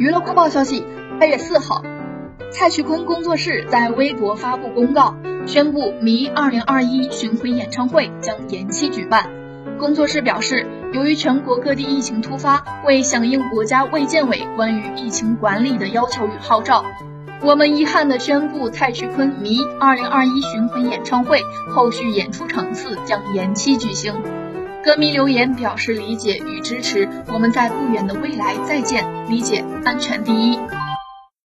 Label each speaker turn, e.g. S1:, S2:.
S1: 娱乐快报消息：八月四号，蔡徐坤工作室在微博发布公告，宣布迷二零二一巡回演唱会将延期举办。工作室表示，由于全国各地疫情突发，为响应国家卫健委关于疫情管理的要求与号召，我们遗憾地宣布，蔡徐坤迷二零二一巡回演唱会后续演出场次将延期举行。歌迷留言表示理解与支持，我们在不远的未来再见，理解安全第一。